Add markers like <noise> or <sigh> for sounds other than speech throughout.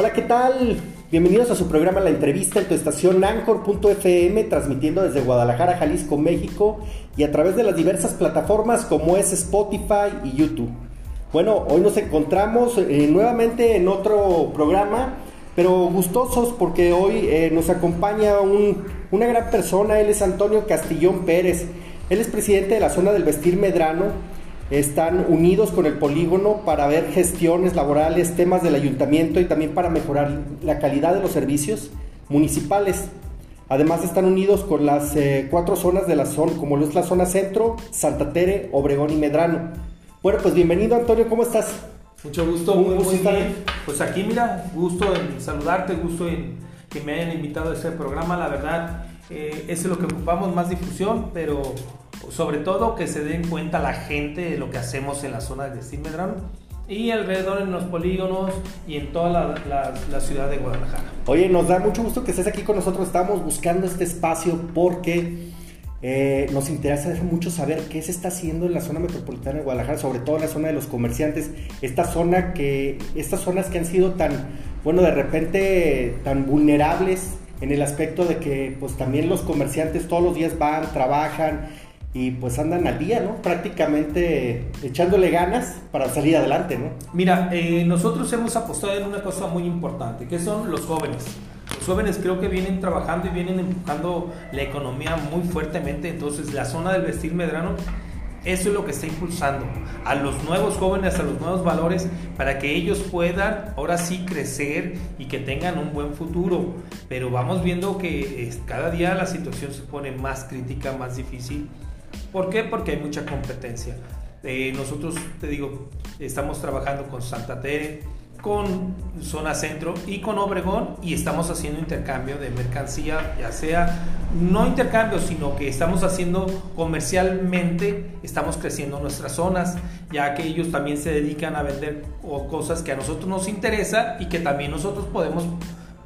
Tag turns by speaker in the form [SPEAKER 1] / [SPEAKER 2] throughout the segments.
[SPEAKER 1] Hola, ¿qué tal? Bienvenidos a su programa La Entrevista en tu estación Anchor.fm, transmitiendo desde Guadalajara, Jalisco, México, y a través de las diversas plataformas como es Spotify y YouTube. Bueno, hoy nos encontramos eh, nuevamente en otro programa, pero gustosos porque hoy eh, nos acompaña una gran persona, él es Antonio Castillón Pérez, él es presidente de la zona del Vestir Medrano, están unidos con el polígono para ver gestiones laborales, temas del ayuntamiento y también para mejorar la calidad de los servicios municipales. Además están unidos con las eh, cuatro zonas de la zona, como es la zona centro, Santa Tere, Obregón y Medrano. Bueno, pues bienvenido Antonio, ¿cómo estás?
[SPEAKER 2] Mucho gusto, muy, muy bien. Pues aquí mira, gusto en saludarte, gusto en que me hayan invitado a este programa. La verdad, eh, es lo que ocupamos, más difusión, pero sobre todo que se den cuenta la gente de lo que hacemos en la zona de Destino Medrano y alrededor en los polígonos y en toda la, ciudad de Guadalajara.
[SPEAKER 1] Oye, nos da mucho gusto que estés aquí con nosotros. Estamos buscando este espacio porque eh, nos interesa mucho saber qué se está haciendo en la zona metropolitana de Guadalajara, sobre todo en la zona de los comerciantes. Esta zona que, estas zonas que han sido tan, bueno, de repente tan vulnerables en el aspecto de que pues también los comerciantes todos los días van, trabajan y pues andan al día, ¿no? Prácticamente echándole ganas para salir adelante, ¿no?
[SPEAKER 2] Mira, eh, nosotros hemos apostado en una cosa muy importante, que son los jóvenes. Los jóvenes creo que vienen trabajando y vienen empujando la economía muy fuertemente, entonces la zona del vestir medrano, eso es lo que está impulsando a los nuevos jóvenes, a los nuevos valores, para que ellos puedan ahora sí crecer y que tengan un buen futuro. Pero vamos viendo que cada día la situación se pone más crítica, más difícil ¿Por qué? Porque hay mucha competencia. Eh, nosotros, te digo, estamos trabajando con Santa Tere, con Zona Centro y con Obregón y estamos haciendo intercambio de mercancía, ya sea, no intercambio, sino que estamos haciendo comercialmente, estamos creciendo nuestras zonas, ya que ellos también se dedican a vender cosas que a nosotros nos interesa y que también nosotros podemos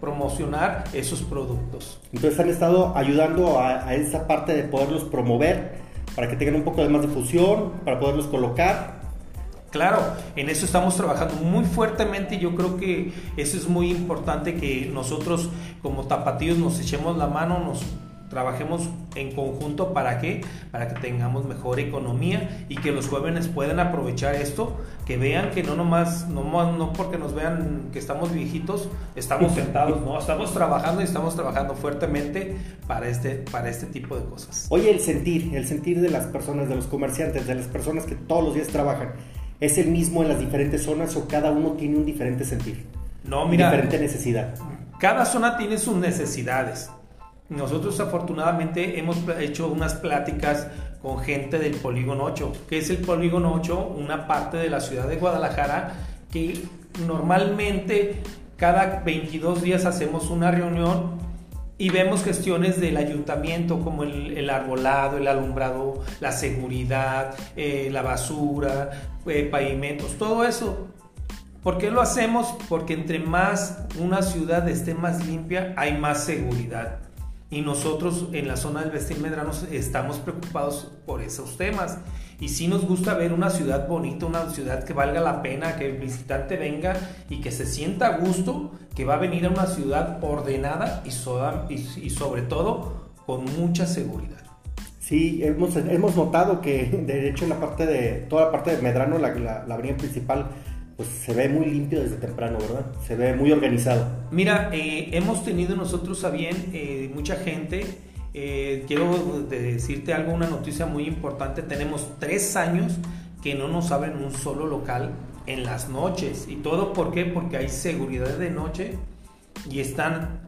[SPEAKER 2] promocionar esos productos.
[SPEAKER 1] Entonces han estado ayudando a, a esa parte de poderlos promover para que tengan un poco de más difusión, para poderlos colocar.
[SPEAKER 2] Claro, en eso estamos trabajando muy fuertemente yo creo que eso es muy importante que nosotros como tapatíos nos echemos la mano, nos trabajemos en conjunto para qué? Para que tengamos mejor economía y que los jóvenes puedan aprovechar esto, que vean que no nomás, no, no porque nos vean que estamos viejitos, estamos <laughs> sentados, no, estamos trabajando y estamos trabajando fuertemente para este, para este tipo de cosas.
[SPEAKER 1] Oye, el sentir, el sentir de las personas, de los comerciantes, de las personas que todos los días trabajan, ¿es el mismo en las diferentes zonas o cada uno tiene un diferente sentir?
[SPEAKER 2] No, mira.
[SPEAKER 1] Diferente necesidad.
[SPEAKER 2] Cada zona tiene sus necesidades. Nosotros afortunadamente hemos hecho unas pláticas con gente del Polígono 8, que es el Polígono 8, una parte de la ciudad de Guadalajara que normalmente cada 22 días hacemos una reunión y vemos gestiones del ayuntamiento como el, arbolado, el alumbrado, la seguridad, eh, la basura, eh, pavimentos, todo eso. ¿Por qué lo hacemos? Porque entre más una ciudad esté más limpia, hay más seguridad y nosotros en la zona del Vestir Medrano estamos preocupados por esos temas. Y sí nos gusta ver una ciudad bonita, una ciudad que valga la pena, que el visitante venga y que se sienta a gusto, que va a venir a una ciudad ordenada y, y, sobre todo con mucha seguridad.
[SPEAKER 1] Sí, hemos, hemos notado que de hecho en la parte de, toda la parte de Medrano, la, la, la avenida principal, pues se ve muy limpio desde temprano, ¿verdad? Se ve muy organizado.
[SPEAKER 2] Mira, eh, hemos tenido nosotros a bien eh, mucha gente. Eh, quiero decirte algo, una noticia muy importante. Tenemos tres años que no nos abren un solo local en las noches. ¿Y todo por qué? Porque hay seguridad de noche y están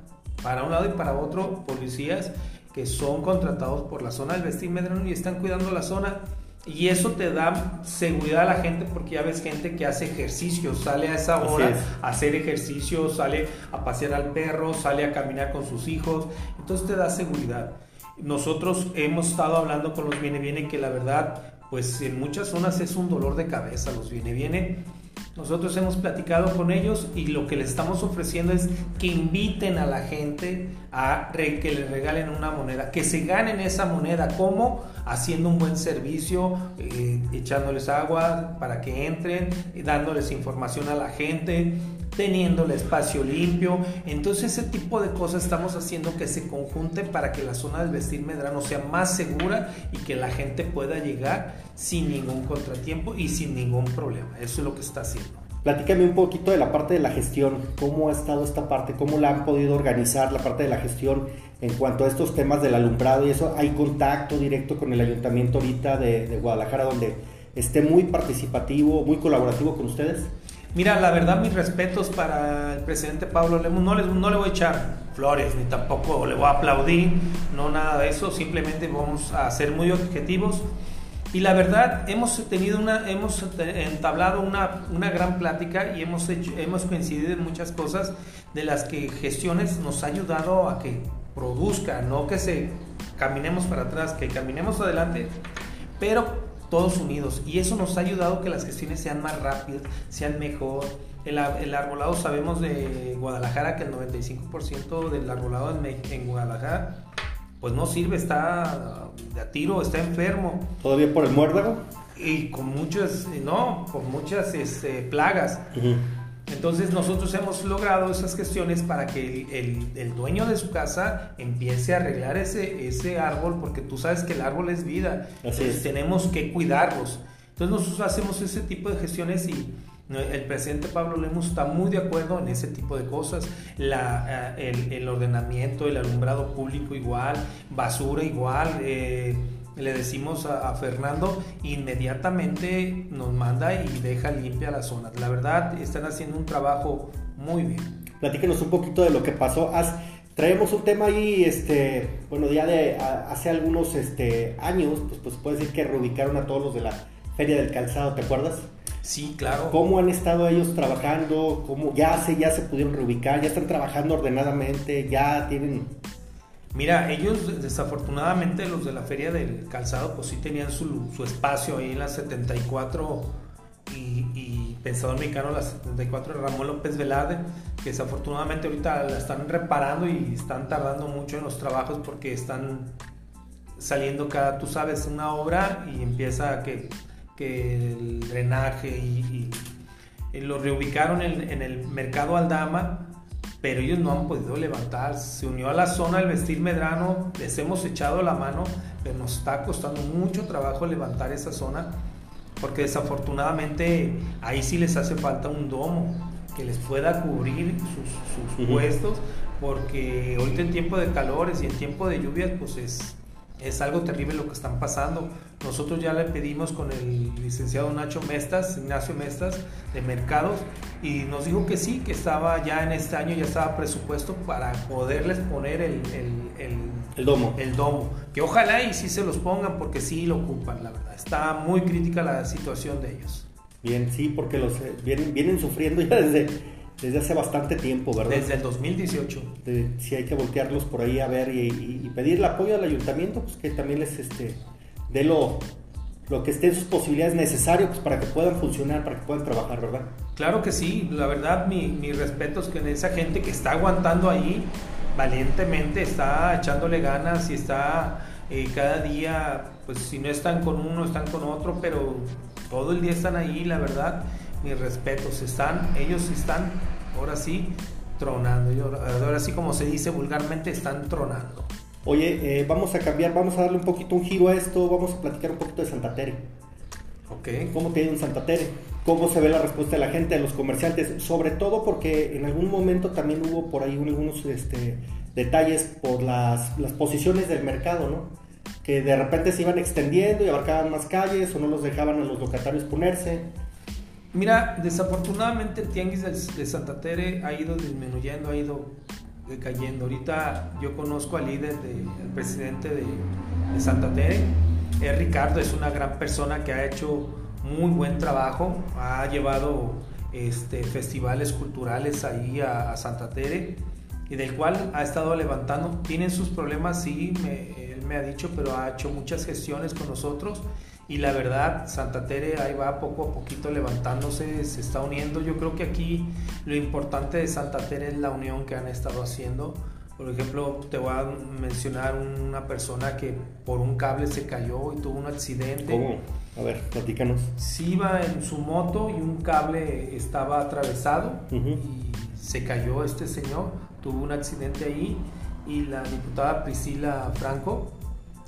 [SPEAKER 2] para un lado y para otro policías que son contratados por la zona del Vestir Medrano y están cuidando la zona y eso te da seguridad a la gente porque ya ves gente que hace ejercicio, sale a esa hora a hacer ejercicio, sale a pasear al perro, sale a caminar con sus hijos, entonces te da seguridad. Nosotros hemos estado hablando con los viene viene que la verdad, pues en muchas zonas es un dolor de cabeza los viene viene Nosotros hemos platicado con ellos y lo que les estamos ofreciendo es que inviten a la gente a que les regalen una moneda, que se ganen esa moneda. ¿Cómo? Haciendo un buen servicio, eh, echándoles agua para que entren, dándoles información a la gente, teniendo el espacio limpio. Entonces ese tipo de cosas estamos haciendo que se conjunten para que la zona del vestir medrano sea más segura y que la gente pueda llegar sin ningún contratiempo y sin ningún problema. Eso es lo que está haciendo.
[SPEAKER 1] Platícame un poquito de la parte de la gestión, cómo ha estado esta parte, cómo la han podido organizar la parte de la gestión en cuanto a estos temas del alumbrado y eso. ¿Hay contacto directo con el ayuntamiento ahorita de, de Guadalajara donde esté muy participativo, muy colaborativo con ustedes?
[SPEAKER 2] Mira, la verdad, mis respetos para el presidente Pablo Lemos. No, no le voy a echar flores, ni tampoco le voy a aplaudir, no nada de eso. Simplemente vamos a ser muy objetivos. Y la verdad, hemos tenido una, hemos entablado una, una gran plática y hemos, hecho, hemos coincidido en muchas cosas de las que gestiones nos ha ayudado a que produzca, no que se caminemos para atrás, que caminemos adelante, pero todos unidos. Y eso nos ha ayudado que las gestiones sean más rápidas, sean mejor. El, el arbolado, sabemos de Guadalajara que el 95% del arbolado en, en, Guadalajara pues no sirve, está de a tiro, está enfermo.
[SPEAKER 1] ¿Todavía por el muérdago?
[SPEAKER 2] Y con muchas, no, con muchas este, plagas. Entonces nosotros hemos logrado esas gestiones para que el, el, dueño de su casa empiece a arreglar ese, ese árbol, porque tú sabes que el árbol es vida, Entonces, tenemos que cuidarlos. Entonces nosotros hacemos ese tipo de gestiones y el presidente Pablo Lemos está muy de acuerdo en ese tipo de cosas. La, eh, el, el, ordenamiento, el alumbrado público igual, basura igual. Eh, le decimos a, Fernando, inmediatamente nos manda y deja limpia la zona. La verdad, están haciendo un trabajo muy bien.
[SPEAKER 1] Platíquenos un poquito de lo que pasó. traemos un tema ahí, este, bueno, ya de hace algunos este, años, pues, pues puede decir que reubicaron a todos los de la Feria del Calzado, ¿te acuerdas?
[SPEAKER 2] Sí, claro.
[SPEAKER 1] ¿Cómo han estado ellos trabajando? ¿Cómo ya se, ya se pudieron reubicar? ¿Ya están trabajando ordenadamente? ¿Ya tienen
[SPEAKER 2] Mira, ellos desafortunadamente los de la feria del calzado pues sí tenían su, espacio ahí en la 74 y, Pensador Mexicano, la 74 de Ramón López Velarde, que desafortunadamente ahorita la están reparando y están tardando mucho en los trabajos porque están saliendo cada, tú sabes, una obra y empieza que, que el drenaje y, y, lo reubicaron en, en el mercado Aldama pero ellos no han podido levantar. Se unió a la zona del vestir medrano, les hemos echado la mano, pero nos está costando mucho trabajo levantar esa zona, porque desafortunadamente ahí sí les hace falta un domo que les pueda cubrir sus, puestos, porque ahorita en tiempo de calores y en tiempo de lluvias, pues es, es algo terrible lo que están pasando. Nosotros ya le pedimos con el licenciado Nacho Mestas, Ignacio Mestas, de Mercados, y nos dijo que sí, que estaba ya en este año, ya estaba presupuesto para poderles poner el, el,
[SPEAKER 1] el, domo.
[SPEAKER 2] El domo. Que ojalá y sí se los pongan porque sí lo ocupan, la verdad. Está muy crítica la situación de ellos.
[SPEAKER 1] Bien, sí, porque los eh, vienen, vienen sufriendo ya desde, desde hace bastante tiempo, ¿verdad?
[SPEAKER 2] Desde el 2018.
[SPEAKER 1] Si hay que voltearlos por ahí a ver y, y, pedir el apoyo al ayuntamiento, pues que también les este, dé lo, lo que esté en sus posibilidades necesario pues, para que puedan funcionar, para que puedan trabajar, ¿verdad?
[SPEAKER 2] Claro que sí, la verdad, mi, mi respeto es que esa gente que está aguantando ahí valientemente, está echándole ganas y está eh, cada día, pues si no están con uno, están con otro, pero todo el día están ahí, la verdad, mis respetos, están, ellos están, ahora sí, tronando, ahora sí como se dice vulgarmente, están tronando.
[SPEAKER 1] Oye, eh, vamos a cambiar, vamos a darle un poquito un giro a esto, vamos a platicar un poquito de Santa Tere.
[SPEAKER 2] Ok.
[SPEAKER 1] ¿Cómo te ha ido en Santa Tere? ¿Cómo se ve la respuesta de la gente, de los comerciantes? Sobre todo porque en algún momento también hubo por ahí algunos este, detalles por las, las posiciones del mercado, ¿no? Que de repente se iban extendiendo y abarcaban más calles o no los dejaban a los locatarios ponerse.
[SPEAKER 2] Mira, desafortunadamente el tianguis de Santa Tere ha ido disminuyendo, ha ido cayendo. Ahorita yo conozco al líder, de, presidente de, Santa Tere, es Ricardo, es una gran persona que ha hecho muy buen trabajo, ha llevado este, festivales culturales ahí a, Santa Tere y del cual ha estado levantando. Tienen sus problemas, sí, él me ha dicho, pero ha hecho muchas gestiones con nosotros y la verdad Santa Tere ahí va poco a poquito levantándose, se está uniendo. Yo creo que aquí lo importante de Santa Tere es la unión que han estado haciendo. Por ejemplo, te voy a mencionar una persona que por un cable se cayó y tuvo un accidente.
[SPEAKER 1] ¿Cómo? A ver, platícanos.
[SPEAKER 2] Sí iba en su moto y un cable estaba atravesado y se cayó este señor, tuvo un accidente ahí y la diputada Priscila Franco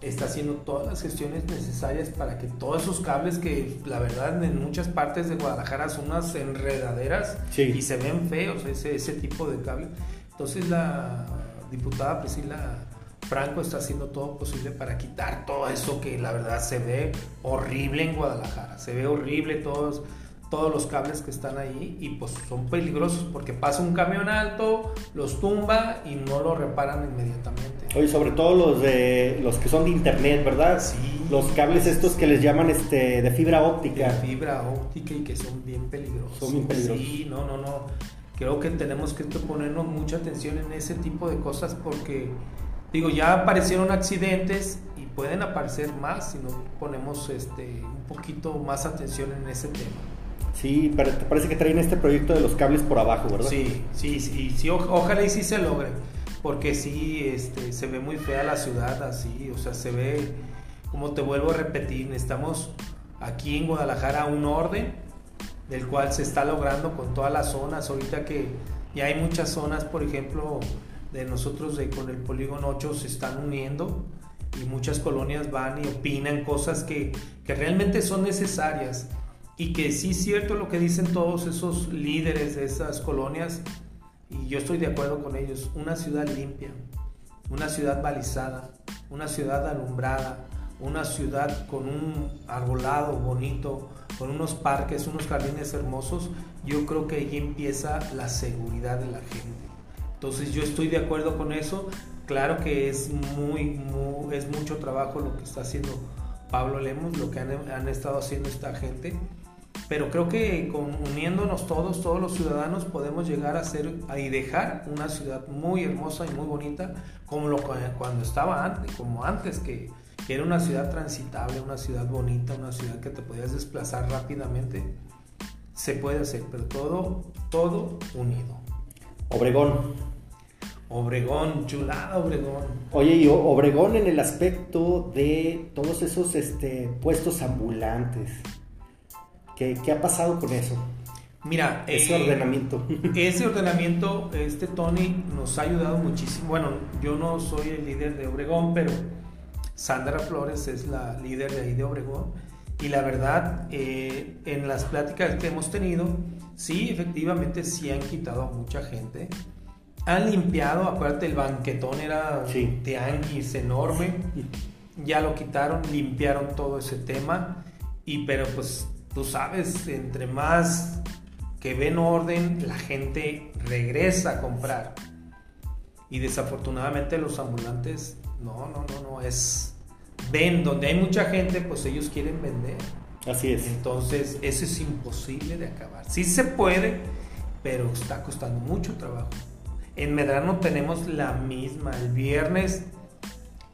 [SPEAKER 2] está haciendo todas las gestiones necesarias para que todos esos cables que la verdad en muchas partes de Guadalajara son unas enredaderas y se ven feos ese, ese tipo de cable. Entonces la diputada Priscila Franco está haciendo todo posible para quitar todo eso que la verdad se ve horrible en Guadalajara. Se ve horrible todos, todos los cables que están ahí y pues son peligrosos porque pasa un camión alto, los tumba y no lo reparan inmediatamente.
[SPEAKER 1] Oye, sobre todo los de los que son de internet, ¿verdad?
[SPEAKER 2] Sí.
[SPEAKER 1] Los cables estos que les llaman este de fibra óptica.
[SPEAKER 2] De fibra óptica y que son bien peligrosos.
[SPEAKER 1] Son bien peligrosos.
[SPEAKER 2] Sí, no, no, no. Creo que tenemos que ponernos mucha atención en ese tipo de cosas porque digo, ya aparecieron accidentes y pueden aparecer más si no ponemos este un poquito más atención en ese tema.
[SPEAKER 1] Sí, pero te parece que traen este proyecto de los cables por abajo, ¿verdad?
[SPEAKER 2] Sí, sí, sí, sí ojalá y sí se logre, porque sí, este, se ve muy fea la ciudad así, o sea, se ve, como te vuelvo a repetir, necesitamos aquí en Guadalajara un orden del cual se está logrando con todas las zonas, ahorita que ya hay muchas zonas, por ejemplo, de nosotros de, con el polígono 8 se están uniendo y muchas colonias van y opinan cosas que, que realmente son necesarias. Y que sí es cierto lo que dicen todos esos líderes de esas colonias, y yo estoy de acuerdo con ellos, una ciudad limpia, una ciudad balizada, una ciudad alumbrada, una ciudad con un arbolado bonito, con unos parques, unos jardines hermosos, yo creo que ahí empieza la seguridad de la gente. Entonces yo estoy de acuerdo con eso. Claro que es muy, es mucho trabajo lo que está haciendo Pablo Lemos, lo que han, han estado haciendo esta gente pero creo que con, uniéndonos todos, todos los ciudadanos, podemos llegar a ser y dejar una ciudad muy hermosa y muy bonita como lo cuando estaba antes, como antes que, que era una ciudad transitable, una ciudad bonita, una ciudad que te podías desplazar rápidamente. Se puede hacer, pero todo, todo unido.
[SPEAKER 1] Obregón.
[SPEAKER 2] Obregón, chulada Obregón.
[SPEAKER 1] Oye, y Obregón en el aspecto de todos esos este, puestos ambulantes ¿Qué, ha pasado con eso?
[SPEAKER 2] Mira,
[SPEAKER 1] ese eh, ordenamiento. <laughs>
[SPEAKER 2] Ese ordenamiento, este Tony nos ha ayudado muchísimo. Bueno, yo no soy el líder de Obregón, pero Sandra Flores es la líder de ahí de Obregón. Y la verdad, eh, en las pláticas que hemos tenido, sí, efectivamente, sí han quitado a mucha gente. Han limpiado, acuérdate, el banquetón era sí. tianguis enorme. Ya lo quitaron, limpiaron todo ese tema. Y pero pues tú sabes, entre más que ven orden, la gente regresa a comprar. Y desafortunadamente los ambulantes, no, no, no, no, es, ven, donde hay mucha gente, pues ellos quieren vender.
[SPEAKER 1] Así es.
[SPEAKER 2] Entonces, eso es imposible de acabar. Sí se puede, pero está costando mucho trabajo. En Medrano tenemos la misma. El viernes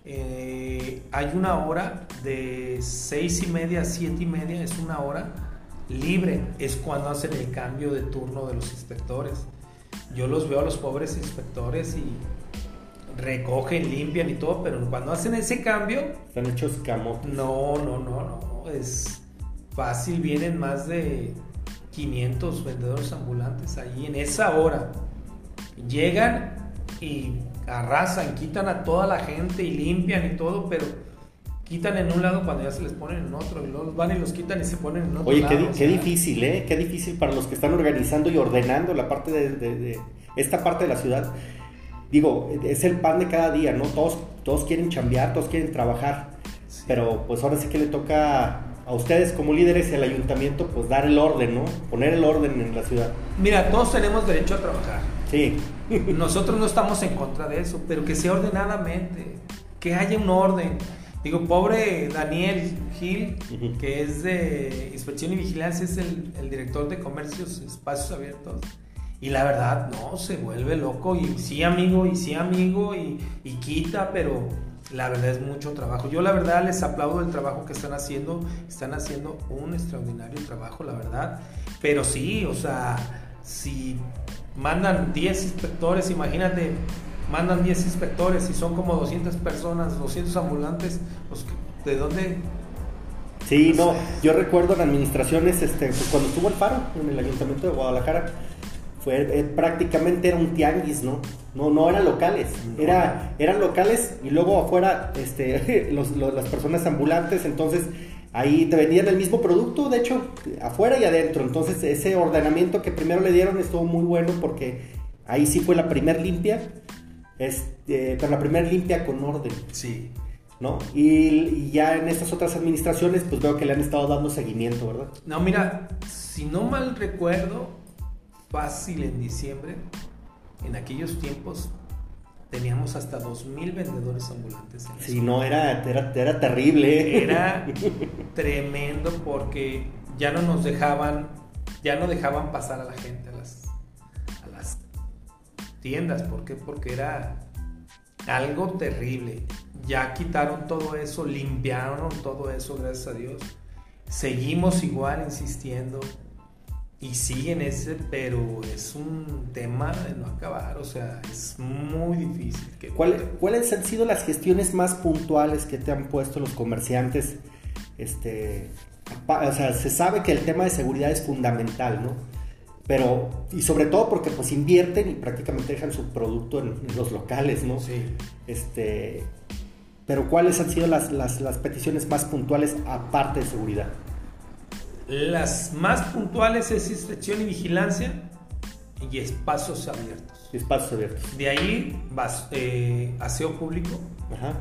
[SPEAKER 2] eh, hay una hora de seis y media a siete y media, es una hora libre, es cuando hacen el cambio de turno de los inspectores. Yo los veo a los pobres inspectores y recogen, limpian y todo, pero cuando hacen ese cambio...
[SPEAKER 1] Están hechos camotes.
[SPEAKER 2] No, no, no, no, es fácil, vienen más de 500 vendedores ambulantes ahí en esa hora. Llegan y arrasan, quitan a toda la gente y limpian y todo, pero quitan en un lado cuando ya se les ponen en otro, y luego van y los quitan y se ponen en otro.
[SPEAKER 1] Oye, qué, qué difícil, ¿eh? Qué difícil para los que están organizando y ordenando la parte de, esta parte de la ciudad. Digo, es el pan de cada día, ¿no? Todos, todos quieren chambear, todos quieren trabajar, pero pues ahora sí que le toca a ustedes como líderes y al ayuntamiento pues dar el orden, ¿no? Poner el orden en la ciudad.
[SPEAKER 2] Mira, todos tenemos derecho a trabajar.
[SPEAKER 1] Sí. <laughs>
[SPEAKER 2] Nosotros no estamos en contra de eso, pero que sea ordenadamente, que haya un orden. Digo, pobre Daniel Gil, que es de Inspección y Vigilancia, es el, director de comercios, espacios abiertos. Y la verdad, no, se vuelve loco. Y sí, amigo, y sí, amigo, y, y quita, pero la verdad es mucho trabajo. Yo la verdad les aplaudo el trabajo que están haciendo. Están haciendo un extraordinario trabajo, la verdad. Pero sí, o sea, si mandan 10 inspectores, imagínate, mandan 10 inspectores y son como 200 personas, 200 ambulantes, pues ¿de dónde?
[SPEAKER 1] Sí, no, yo recuerdo en administraciones, este, pues, cuando estuvo el paro en el ayuntamiento de Guadalajara, fue eh, prácticamente era un tianguis, ¿no? No, no eran locales, era, eran locales y luego afuera este, <laughs> las personas ambulantes, entonces ahí te vendían el mismo producto, de hecho, afuera y adentro, entonces ese ordenamiento que primero le dieron estuvo muy bueno porque ahí sí fue la primer limpia, este, pero la primer limpia con orden.
[SPEAKER 2] Sí.
[SPEAKER 1] ¿No? Y, ya en estas otras administraciones, pues veo que le han estado dando seguimiento, ¿verdad?
[SPEAKER 2] No, mira, si no mal recuerdo, fácil en diciembre, en aquellos tiempos teníamos hasta 2.000 vendedores ambulantes. En
[SPEAKER 1] sí, no, era, era, era terrible.
[SPEAKER 2] Era <laughs> tremendo porque ya no nos dejaban, ya no dejaban pasar a la gente a las, a las tiendas. ¿Por qué? Porque era algo terrible. Ya quitaron todo eso, limpiaron todo eso, gracias a Dios. Seguimos igual insistiendo y siguen ese, pero es un tema de no acabar, o sea, es muy difícil.
[SPEAKER 1] ¿Cuáles han sido las gestiones más puntuales que te han puesto los comerciantes? Este, o sea, se sabe que el tema de seguridad es fundamental, ¿no? Pero, y sobre todo porque pues invierten y prácticamente dejan su producto en, los locales, ¿no?
[SPEAKER 2] Sí.
[SPEAKER 1] Este, pero ¿cuáles han sido las, las, las peticiones más puntuales aparte de seguridad?
[SPEAKER 2] Las más puntuales es inspección y vigilancia y espacios abiertos.
[SPEAKER 1] Espacios abiertos.
[SPEAKER 2] De ahí vas, eh, aseo público.
[SPEAKER 1] Ajá.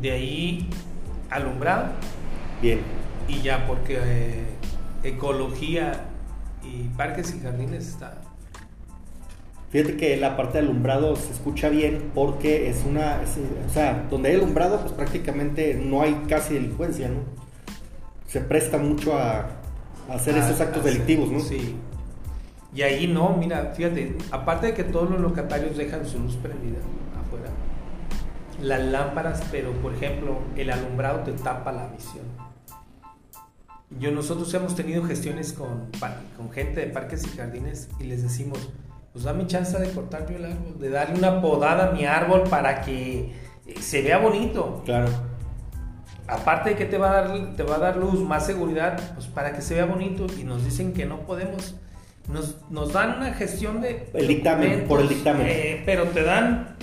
[SPEAKER 2] De ahí alumbrado.
[SPEAKER 1] Bien.
[SPEAKER 2] Y ya porque eh, ecología y parques y jardines está.
[SPEAKER 1] Fíjate que la parte de alumbrado se escucha bien porque es una, o sea, donde hay alumbrado pues prácticamente no hay casi delincuencia, ¿no? Se presta mucho a, hacer esos actos delictivos, ¿no?
[SPEAKER 2] Sí. Y ahí no, mira, fíjate, aparte de que todos los locatarios dejan su luz prendida afuera, las lámparas, pero por ejemplo, el alumbrado te tapa la visión. Yo, nosotros hemos tenido gestiones con, con gente de parques y jardines y les decimos, pues dame chance de cortar yo el árbol, de darle una podada a mi árbol para que se vea bonito.
[SPEAKER 1] Claro
[SPEAKER 2] aparte de que te va a dar, te va a dar luz, más seguridad, pues para que se vea bonito y nos dicen que no podemos. Nos, nos dan una gestión de...
[SPEAKER 1] El dictamen, por el dictamen.
[SPEAKER 2] Eh, pero te dan,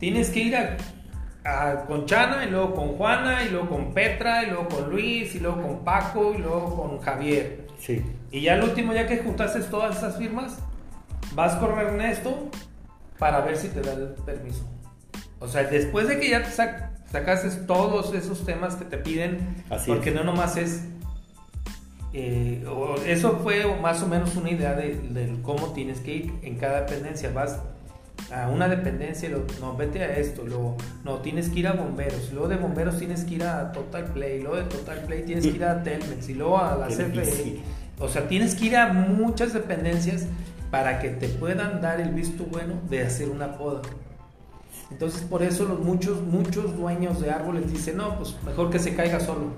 [SPEAKER 2] tienes que ir a, con Chana y luego con Juana y luego con Petra y luego con Luis y luego con Paco y luego con Javier.
[SPEAKER 1] Sí.
[SPEAKER 2] Y ya el último, ya que juntaste todas esas firmas, vas con Ernesto para ver si te da el permiso. O sea, después de que ya te sac sacaste todos esos temas que te piden, porque no nomás es... Eh, eso fue más o menos una idea de, cómo tienes que ir en cada dependencia. Vas a una dependencia, lo, no, vete a esto, luego, no, tienes que ir a bomberos, luego de bomberos tienes que ir a Total Play, luego de Total Play tienes que ir a Telmex y luego a la CFE. O sea, tienes que ir a muchas dependencias para que te puedan dar el visto bueno de hacer una poda. Entonces por eso los muchos, muchos dueños de árboles dicen, no, pues mejor que se caiga solo.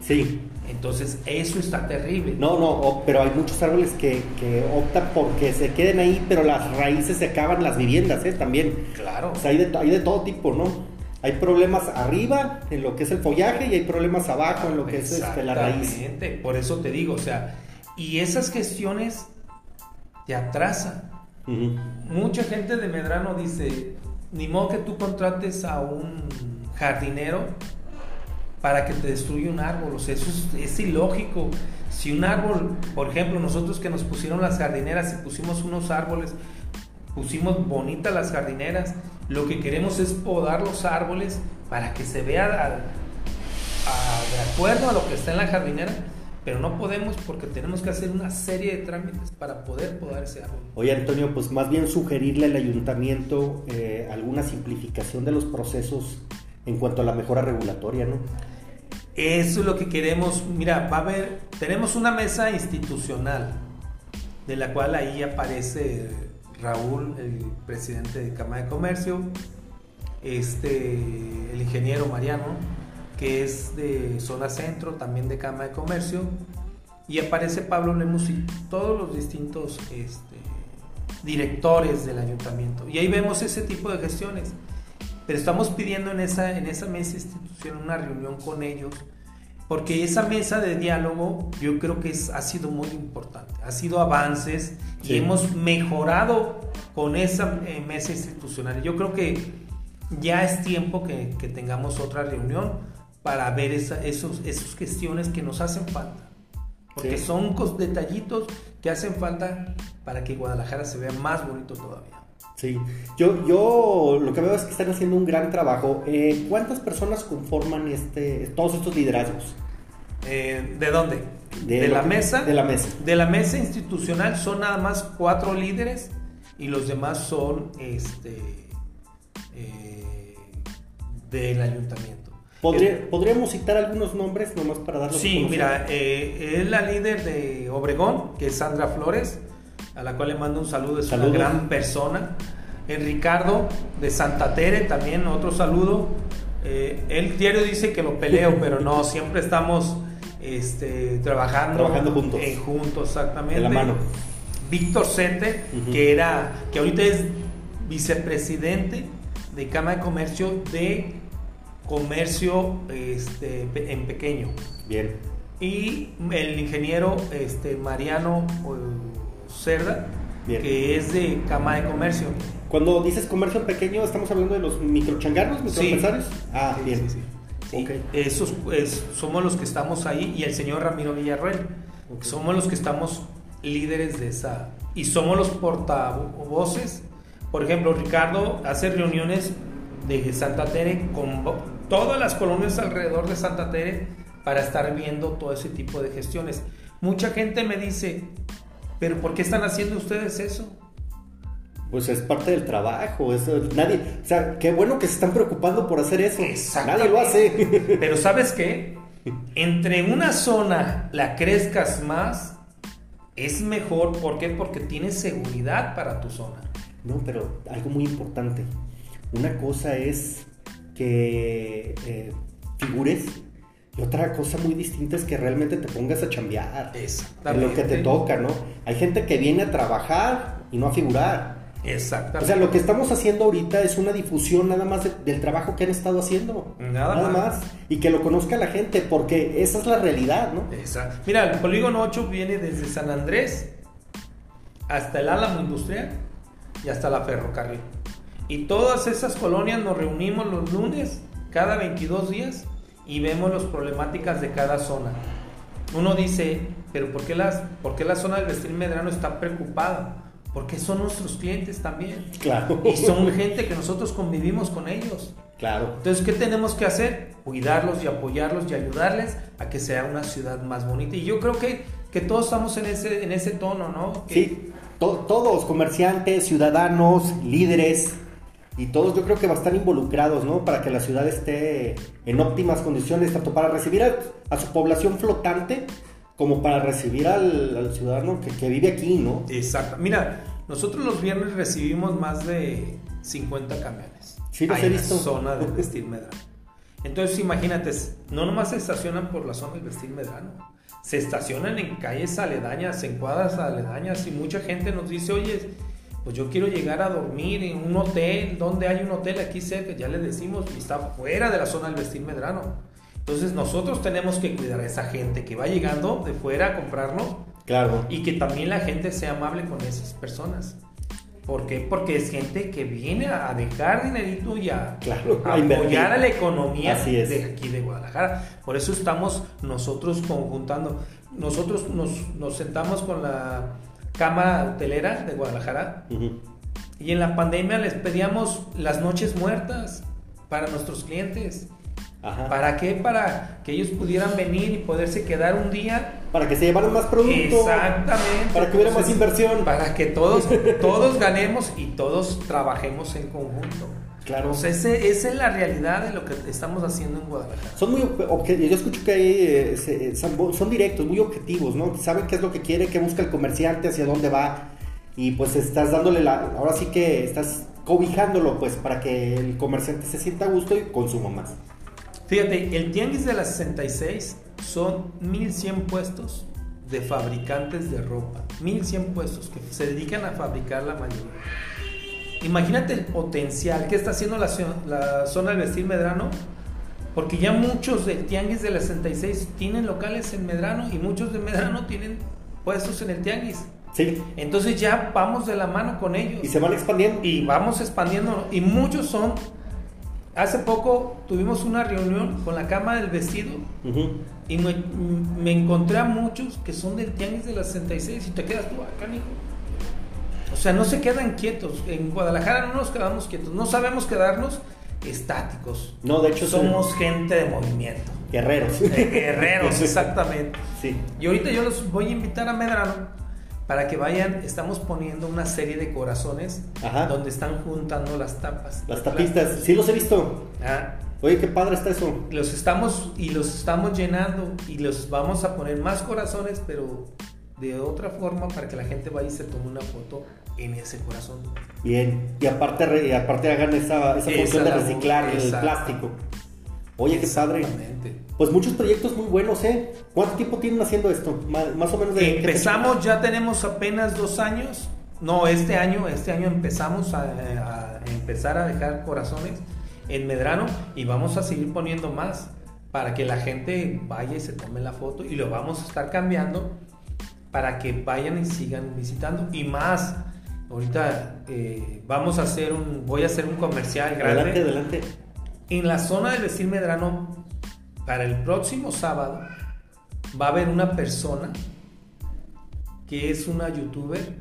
[SPEAKER 1] Sí.
[SPEAKER 2] Entonces eso está terrible.
[SPEAKER 1] No, no, pero hay muchos árboles que, que optan porque se queden ahí, pero las raíces se acaban las viviendas, ¿eh? También.
[SPEAKER 2] Claro.
[SPEAKER 1] O sea, hay de, hay de todo tipo, ¿no? Hay problemas arriba en lo que es el follaje y hay problemas abajo en lo que es este, la raíz.
[SPEAKER 2] Por eso te digo, o sea, y esas gestiones te atrasan. Mucha gente de Medrano dice, ni modo que tú contrates a un jardinero para que te destruya un árbol. O sea, eso es, ilógico. Si un árbol, por ejemplo, nosotros que nos pusieron las jardineras y pusimos unos árboles, pusimos bonitas las jardineras, lo que queremos es podar los árboles para que se vea de acuerdo a lo que está en la jardinera pero no podemos porque tenemos que hacer una serie de trámites para poder podar ese árbol.
[SPEAKER 1] Oye Antonio, pues más bien sugerirle al ayuntamiento eh, alguna simplificación de los procesos en cuanto a la mejora regulatoria, ¿no?
[SPEAKER 2] Eso es lo que queremos. Mira, va a haber, tenemos una mesa institucional de la cual ahí aparece Raúl, el presidente de Cámara de Comercio, este, el ingeniero Mariano, que es de zona centro, también de Cama de Comercio, y aparece Pablo Lemus y todos los distintos este, directores del ayuntamiento. Y ahí vemos ese tipo de gestiones. Pero estamos pidiendo en esa, en esa mesa institución una reunión con ellos, porque esa mesa de diálogo yo creo que es, ha sido muy importante, ha sido avances y hemos mejorado con esa eh, mesa institucional. Yo creo que ya es tiempo que, que tengamos otra reunión para ver esa, esos, esas cuestiones que nos hacen falta. Porque son detallitos que hacen falta para que Guadalajara se vea más bonito todavía.
[SPEAKER 1] Sí, yo, yo lo que veo es que están haciendo un gran trabajo. Eh, ¿Cuántas personas conforman este, todos estos liderazgos?
[SPEAKER 2] Eh, ¿De dónde? De, la mesa.
[SPEAKER 1] De la mesa.
[SPEAKER 2] De la mesa institucional son nada más cuatro líderes y los demás son este, eh, del ayuntamiento.
[SPEAKER 1] ¿Podríamos citar algunos nombres nomás para darlos
[SPEAKER 2] Sí, mira, es la líder de Obregón, que es Sandra Flores a la cual le mando un saludo, es una gran persona. El Ricardo de Santa Tere, también otro saludo. Eh, el diario dice que lo peleo, <laughs> pero no, siempre estamos este, trabajando,
[SPEAKER 1] trabajando juntos.
[SPEAKER 2] Eh, juntos, exactamente. De
[SPEAKER 1] la mano.
[SPEAKER 2] Víctor Sete, que era, que ahorita es vicepresidente de Cámara de Comercio de Comercio este, en Pequeño.
[SPEAKER 1] Bien.
[SPEAKER 2] Y el ingeniero este, Mariano Cerda, que es de cama de comercio.
[SPEAKER 1] Cuando dices comercio pequeño, ¿estamos hablando de los microchangarros, microempresarios?
[SPEAKER 2] Ah, bien. Sí, sí, Esos somos los que estamos ahí y el señor Ramiro Villarroel. Somos los que estamos líderes de esa. Y somos los portavoces. Por ejemplo, Ricardo hace reuniones de Santa Tere con todas las colonias alrededor de Santa Tere para estar viendo todo ese tipo de gestiones. Mucha gente me dice, pero ¿por qué están haciendo ustedes eso?
[SPEAKER 1] Pues es parte del trabajo, eso, nadie, o sea, qué bueno que se están preocupando por hacer eso. Nadie lo hace. <laughs>
[SPEAKER 2] Pero ¿sabes qué? Entre una zona la crezcas más, es mejor. ¿Por qué? Porque tienes seguridad para tu zona.
[SPEAKER 1] No, pero algo muy importante. Una cosa es que eh, figures y otra cosa muy distinta es que realmente te pongas a chambear. En lo que te toca, ¿no? Hay gente que viene a trabajar y no a figurar.
[SPEAKER 2] Exacto.
[SPEAKER 1] O sea, lo que estamos haciendo ahorita es una difusión nada más del trabajo que han estado haciendo. Nada, más. Y que lo conozca la gente, porque esa es la realidad, ¿no?
[SPEAKER 2] Exacto. Mira, el polígono 8 viene desde San Andrés hasta el Álamo Industrial y hasta la ferrocarril. Y todas esas colonias nos reunimos los lunes, cada 22 días, y vemos las problemáticas de cada zona. Uno dice, pero ¿por qué, las, ¿por qué la zona del Vestir Medrano está preocupada? Porque son nuestros clientes también.
[SPEAKER 1] Claro.
[SPEAKER 2] Y son gente que nosotros convivimos con ellos.
[SPEAKER 1] Claro.
[SPEAKER 2] Entonces, ¿qué tenemos que hacer? Cuidarlos y apoyarlos y ayudarles a que sea una ciudad más bonita. Y yo creo que, que todos estamos en ese, en ese tono, ¿no?
[SPEAKER 1] sí, todos, comerciantes, ciudadanos, líderes, y todos yo creo que van a estar involucrados, ¿no? Para que la ciudad esté en óptimas condiciones, tanto para recibir a, su población flotante como para recibir al, ciudadano que, vive aquí, ¿no?
[SPEAKER 2] Exacto. Mira, nosotros los viernes recibimos más de 50 camiones.
[SPEAKER 1] Sí, los he visto.
[SPEAKER 2] zona del Vestir Medrano. Entonces, imagínate, no nomás se estacionan por la zona del Vestir Medrano, se estacionan en calles aledañas, en cuadras aledañas, y mucha gente nos dice, oye, pues yo quiero llegar a dormir en un hotel, donde hay un hotel aquí cerca, ya le decimos, y está fuera de la zona del vestir medrano. Entonces nosotros tenemos que cuidar a esa gente que va llegando de fuera a comprarlo.
[SPEAKER 1] Claro.
[SPEAKER 2] Y que también la gente sea amable con esas personas. ¿Por qué? Porque es gente que viene a dejar dinerito y a, apoyar a la economía de aquí de Guadalajara. Por eso estamos nosotros conjuntando. Nosotros nos, nos sentamos con la cama hotelera de Guadalajara. Y en la pandemia les pedíamos las noches muertas para nuestros clientes. ¿Para qué? Para que ellos pudieran venir y poderse quedar un día.
[SPEAKER 1] Para que se llevaran más producto.
[SPEAKER 2] Exactamente.
[SPEAKER 1] Para que hubiera más inversión.
[SPEAKER 2] Para que todos, <laughs> todos ganemos y todos trabajemos en conjunto.
[SPEAKER 1] Claro.
[SPEAKER 2] esa es la realidad de lo que estamos haciendo en Guadalajara.
[SPEAKER 1] Son muy. Yo escucho que ahí eh, son, directos, muy objetivos, ¿no? Saben qué es lo que quiere, qué busca el comerciante, hacia dónde va. Y pues estás dándole la. Ahora sí que estás cobijándolo, pues, para que el comerciante se sienta a gusto y consuma más.
[SPEAKER 2] Fíjate, el tianguis de la 66 son 1100 puestos de fabricantes de ropa. 1100 puestos que se dedican a fabricar la mayoría. Imagínate el potencial que está haciendo la, la zona del vestir Medrano, porque ya muchos del tianguis de la 66 tienen locales en Medrano y muchos de Medrano tienen puestos en el tianguis.
[SPEAKER 1] Sí.
[SPEAKER 2] Entonces ya vamos de la mano con ellos.
[SPEAKER 1] Y se van expandiendo.
[SPEAKER 2] Y vamos expandiendo. Y muchos son. Hace poco tuvimos una reunión con la cama del vestido y me, encontré a muchos que son del Tianguis de la 66 y te quedas tú acá, hijo. O sea, no se quedan quietos. En Guadalajara no nos quedamos quietos. No sabemos quedarnos estáticos.
[SPEAKER 1] No, de hecho
[SPEAKER 2] somos gente de movimiento.
[SPEAKER 1] Guerreros.
[SPEAKER 2] guerreros, <laughs> exactamente.
[SPEAKER 1] Sí.
[SPEAKER 2] Y ahorita yo los voy a invitar a Medrano para que vayan, estamos poniendo una serie de corazones donde están juntando las tapas.
[SPEAKER 1] Las tapitas, sí los he visto.
[SPEAKER 2] Ah.
[SPEAKER 1] Oye, qué padre está eso.
[SPEAKER 2] Los estamos y los estamos llenando y los vamos a poner más corazones, pero de otra forma para que la gente vaya y se tome una foto en ese corazón.
[SPEAKER 1] Bien, y aparte, aparte hagan esa, esa función de reciclar el plástico. Oye, qué padre. Pues muchos proyectos muy buenos, ¿eh? ¿Cuánto tiempo tienen haciendo esto? Más, o menos de...
[SPEAKER 2] Empezamos, ya tenemos apenas dos años. No, este año, este año empezamos a, empezar a dejar corazones en Medrano y vamos a seguir poniendo más para que la gente vaya y se tome la foto y lo vamos a estar cambiando para que vayan y sigan visitando y más. Ahorita eh, vamos a hacer un, voy a hacer un comercial grande.
[SPEAKER 1] Adelante, adelante.
[SPEAKER 2] En la zona del Vestir Medrano para el próximo sábado va a haber una persona que es una youtuber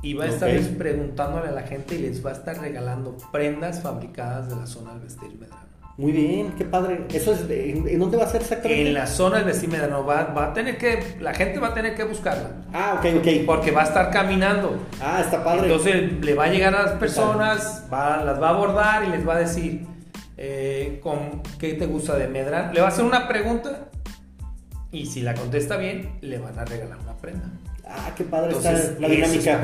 [SPEAKER 2] y va a estar preguntándole a la gente y les va a estar regalando prendas fabricadas de la zona del vestir medrano.
[SPEAKER 1] Muy bien, qué padre. ¿Eso es en, dónde va a ser exactamente?
[SPEAKER 2] En la zona del vestir medrano. Va, va, a tener que, la gente va a tener que buscarla.
[SPEAKER 1] Ah, ok, ok.
[SPEAKER 2] Porque va a estar caminando.
[SPEAKER 1] Ah, está padre.
[SPEAKER 2] Entonces le va a llegar a las personas, va, las va a abordar y les va a decir, eh, con qué te gusta de Medrano. Le va a hacer una pregunta y si la contesta bien, le van a regalar una prenda.
[SPEAKER 1] Ah, qué padre está la dinámica.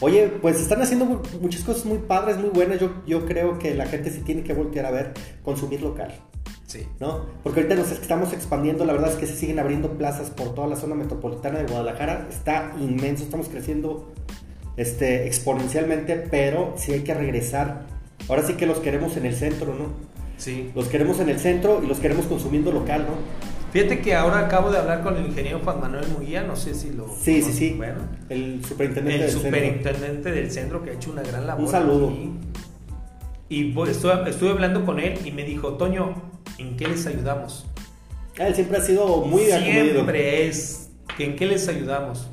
[SPEAKER 1] Oye, pues están haciendo muchas cosas muy padres, muy buenas. Yo, yo creo que la gente sí tiene que voltear a ver, consumir local.
[SPEAKER 2] Sí.
[SPEAKER 1] ¿No? Porque ahorita nos estamos expandiendo, la verdad es que se siguen abriendo plazas por toda la zona metropolitana de Guadalajara. Está inmenso, estamos creciendo este, exponencialmente, pero sí hay que regresar ahora sí que los queremos en el centro, ¿no?
[SPEAKER 2] Sí.
[SPEAKER 1] Los queremos en el centro y los queremos consumiendo local, ¿no?
[SPEAKER 2] Fíjate que ahora acabo de hablar con el ingeniero Juan Manuel Muguía, no sé si lo...
[SPEAKER 1] Sí, sí, sí.
[SPEAKER 2] Bueno,
[SPEAKER 1] el superintendente
[SPEAKER 2] el superintendente del centro que ha hecho una gran labor.
[SPEAKER 1] Un saludo.
[SPEAKER 2] Y estuve, estuve, hablando con él y me dijo, Toño, ¿en qué les ayudamos?
[SPEAKER 1] Ah, él siempre ha sido muy
[SPEAKER 2] Siempre es, ¿en qué les ayudamos?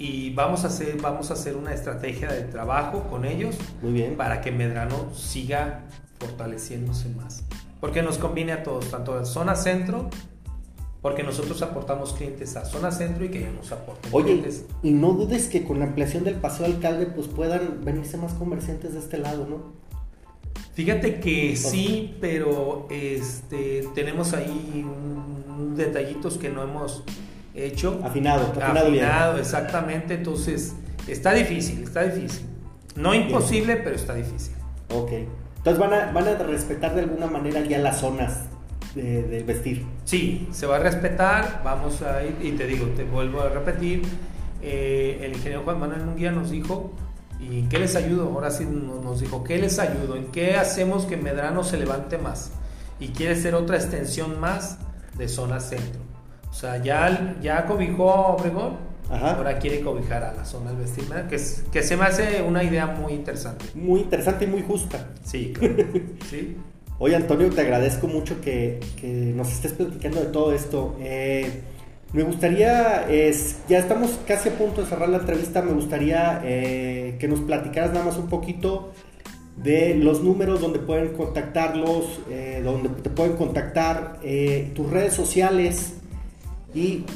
[SPEAKER 2] y vamos a hacer vamos a hacer una estrategia de trabajo con ellos
[SPEAKER 1] Muy bien.
[SPEAKER 2] para que Medrano siga fortaleciéndose más porque nos conviene a todos tanto a zona centro porque nosotros aportamos clientes a zona centro y que ellos nos aporten
[SPEAKER 1] Oye,
[SPEAKER 2] clientes.
[SPEAKER 1] y no dudes que con la ampliación del paseo alcalde pues puedan venirse más comerciantes de este lado, ¿no?
[SPEAKER 2] Fíjate que sí, pero este tenemos ahí detallitos que no hemos hecho.
[SPEAKER 1] Afinado, afinado,
[SPEAKER 2] afinado exactamente. Entonces, está difícil, está difícil. No imposible, pero está difícil.
[SPEAKER 1] Ok. Entonces van a, van a respetar de alguna manera ya las zonas del vestir.
[SPEAKER 2] Sí, se va a respetar, vamos a ir, y te digo, te vuelvo a repetir, eh, el ingeniero Juan Manuel Munguía nos dijo, ¿y en qué les ayudo? Ahora sí nos dijo, ¿qué les ayudo? ¿En qué hacemos que Medrano se levante más? Y quiere ser otra extensión más de zona centro. O sea, ya, ya cobijó a Obregón, ahora quiere cobijar a la zona del vestir, que, que se me hace una idea muy interesante.
[SPEAKER 1] Muy interesante y muy justa.
[SPEAKER 2] Sí, <laughs> sí.
[SPEAKER 1] Oye, Antonio, te agradezco mucho que, nos estés platicando de todo esto. Eh, me gustaría, ya estamos casi a punto de cerrar la entrevista, me gustaría eh, que nos platicaras nada más un poquito de los números donde pueden contactarlos, eh, donde te pueden contactar, tus redes sociales, y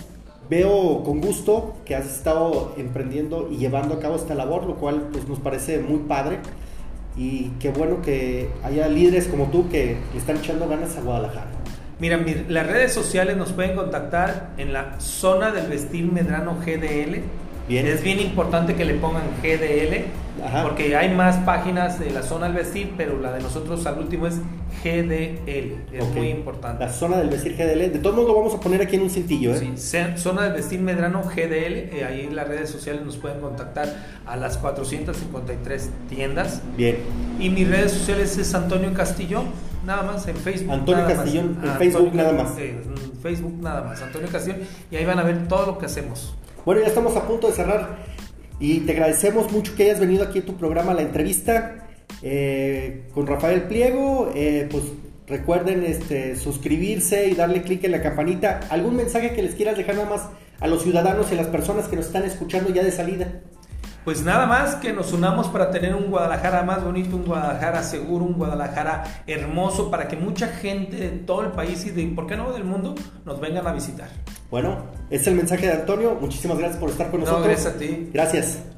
[SPEAKER 1] veo con gusto que has estado emprendiendo y llevando a cabo esta labor, lo cual pues, nos parece muy padre. Y qué bueno que haya líderes como tú que le están echando ganas a Guadalajara.
[SPEAKER 2] Mira, las redes sociales nos pueden contactar en la zona del vestir Medrano GDL Bien. Es bien importante que le pongan GDL, porque hay más páginas de la zona del vestir, pero la de nosotros al último es GDL. Es muy importante.
[SPEAKER 1] La zona del vestir GDL. De todos modos lo vamos a poner aquí en un cintillo. ¿eh?
[SPEAKER 2] Sí, zona del vestir Medrano GDL. Eh, ahí en las redes sociales nos pueden contactar a las 453 tiendas.
[SPEAKER 1] Bien.
[SPEAKER 2] Y mis redes sociales es Antonio Castillo, nada más en Facebook.
[SPEAKER 1] Antonio Castillón, en Facebook nada más.
[SPEAKER 2] en Facebook nada más, Antonio Castillón. Y ahí van a ver todo lo que hacemos.
[SPEAKER 1] Bueno, ya estamos a punto de cerrar y te agradecemos mucho que hayas venido aquí a tu programa, la entrevista eh, con Rafael Pliego. Eh, pues recuerden este, suscribirse y darle clic en la campanita. ¿Algún mensaje que les quieras dejar nada más a los ciudadanos y a las personas que nos están escuchando ya de salida?
[SPEAKER 2] Pues nada más que nos unamos para tener un Guadalajara más bonito, un Guadalajara seguro, un Guadalajara hermoso, para que mucha gente de todo el país y de, ¿por qué no?, del mundo nos vengan a visitar.
[SPEAKER 1] Bueno, es el mensaje de Antonio. Muchísimas gracias por estar con nosotros.
[SPEAKER 2] gracias a ti.
[SPEAKER 1] Gracias.